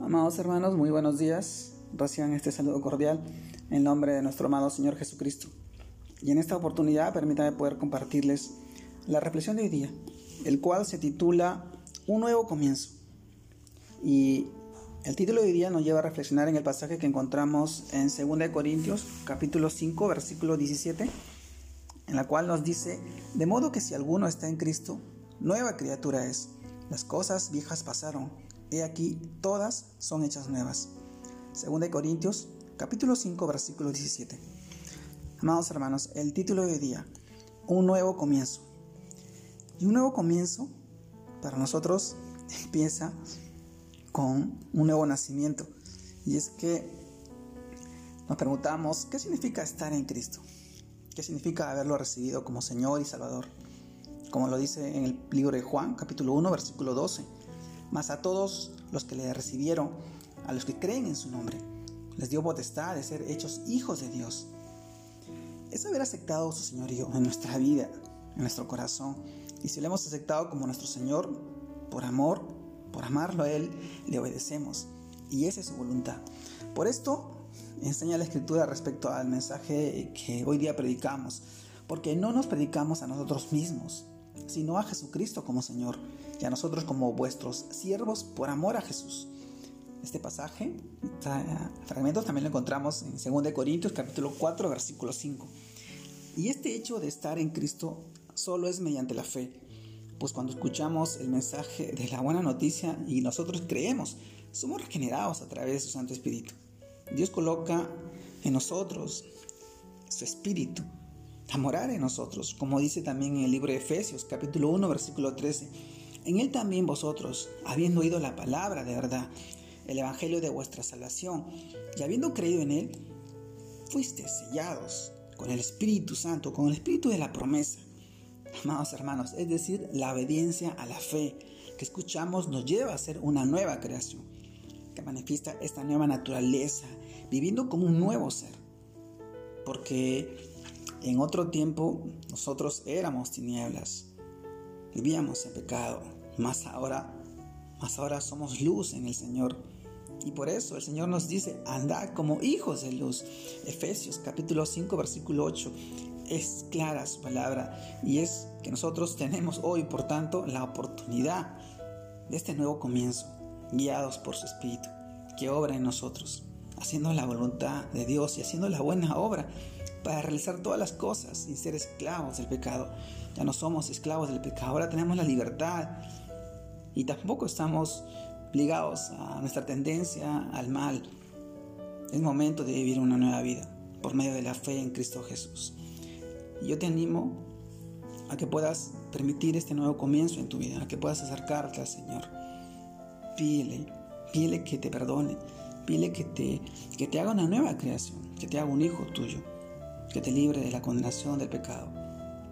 Amados hermanos, muy buenos días. Reciban este saludo cordial en nombre de nuestro amado Señor Jesucristo. Y en esta oportunidad permítame poder compartirles la reflexión de hoy día, el cual se titula Un nuevo comienzo. Y el título de hoy día nos lleva a reflexionar en el pasaje que encontramos en 2 Corintios capítulo 5 versículo 17, en la cual nos dice, de modo que si alguno está en Cristo, nueva criatura es. Las cosas viejas pasaron He aquí, todas son hechas nuevas. Segunda de Corintios, capítulo 5, versículo 17. Amados hermanos, el título de hoy día, un nuevo comienzo. Y un nuevo comienzo para nosotros empieza con un nuevo nacimiento. Y es que nos preguntamos, ¿qué significa estar en Cristo? ¿Qué significa haberlo recibido como Señor y Salvador? Como lo dice en el libro de Juan, capítulo 1, versículo 12 mas a todos los que le recibieron, a los que creen en su nombre, les dio potestad de ser hechos hijos de Dios. Es haber aceptado su señorío en nuestra vida, en nuestro corazón. Y si lo hemos aceptado como nuestro Señor, por amor, por amarlo a Él, le obedecemos. Y esa es su voluntad. Por esto enseña la Escritura respecto al mensaje que hoy día predicamos. Porque no nos predicamos a nosotros mismos, sino a Jesucristo como Señor y a nosotros como vuestros siervos por amor a Jesús. Este pasaje, este fragmento también lo encontramos en 2 Corintios capítulo 4 versículo 5. Y este hecho de estar en Cristo solo es mediante la fe, pues cuando escuchamos el mensaje de la buena noticia y nosotros creemos, somos regenerados a través de su Santo Espíritu. Dios coloca en nosotros su Espíritu a morar en nosotros, como dice también en el libro de Efesios capítulo 1 versículo 13 en él también vosotros, habiendo oído la palabra de verdad, el evangelio de vuestra salvación, y habiendo creído en él, fuisteis sellados con el Espíritu Santo, con el Espíritu de la promesa. Amados hermanos, es decir, la obediencia a la fe que escuchamos nos lleva a ser una nueva creación, que manifiesta esta nueva naturaleza, viviendo como un nuevo ser. Porque en otro tiempo nosotros éramos tinieblas, vivíamos en pecado, más ahora, más ahora somos luz en el Señor. Y por eso el Señor nos dice, andad como hijos de luz. Efesios capítulo 5 versículo 8. Es clara su palabra y es que nosotros tenemos hoy, por tanto, la oportunidad de este nuevo comienzo, guiados por su Espíritu, que obra en nosotros, haciendo la voluntad de Dios y haciendo la buena obra para realizar todas las cosas sin ser esclavos del pecado. Ya no somos esclavos del pecado, ahora tenemos la libertad y tampoco estamos ligados a nuestra tendencia al mal. Es momento de vivir una nueva vida por medio de la fe en Cristo Jesús. Y yo te animo a que puedas permitir este nuevo comienzo en tu vida, a que puedas acercarte al Señor. Pídele, pídele que te perdone, pídele que te, que te haga una nueva creación, que te haga un hijo tuyo, que te libre de la condenación del pecado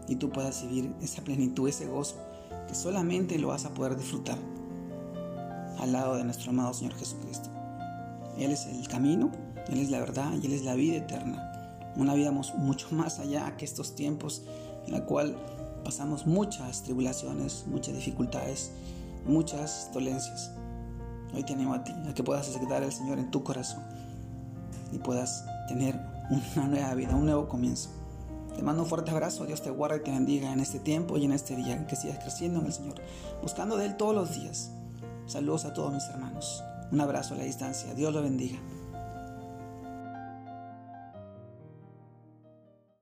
y tú puedas vivir esa plenitud, ese gozo que solamente lo vas a poder disfrutar al lado de nuestro amado Señor Jesucristo. Él es el camino, Él es la verdad y Él es la vida eterna. Una vida mucho más allá que estos tiempos en la cual pasamos muchas tribulaciones, muchas dificultades, muchas dolencias. Hoy te animo a ti, a que puedas aceptar al Señor en tu corazón y puedas tener una nueva vida, un nuevo comienzo. Te mando un fuerte abrazo, Dios te guarde y te bendiga en este tiempo y en este día, que sigas creciendo en el Señor, buscando de Él todos los días. Saludos a todos mis hermanos. Un abrazo a la distancia, Dios lo bendiga.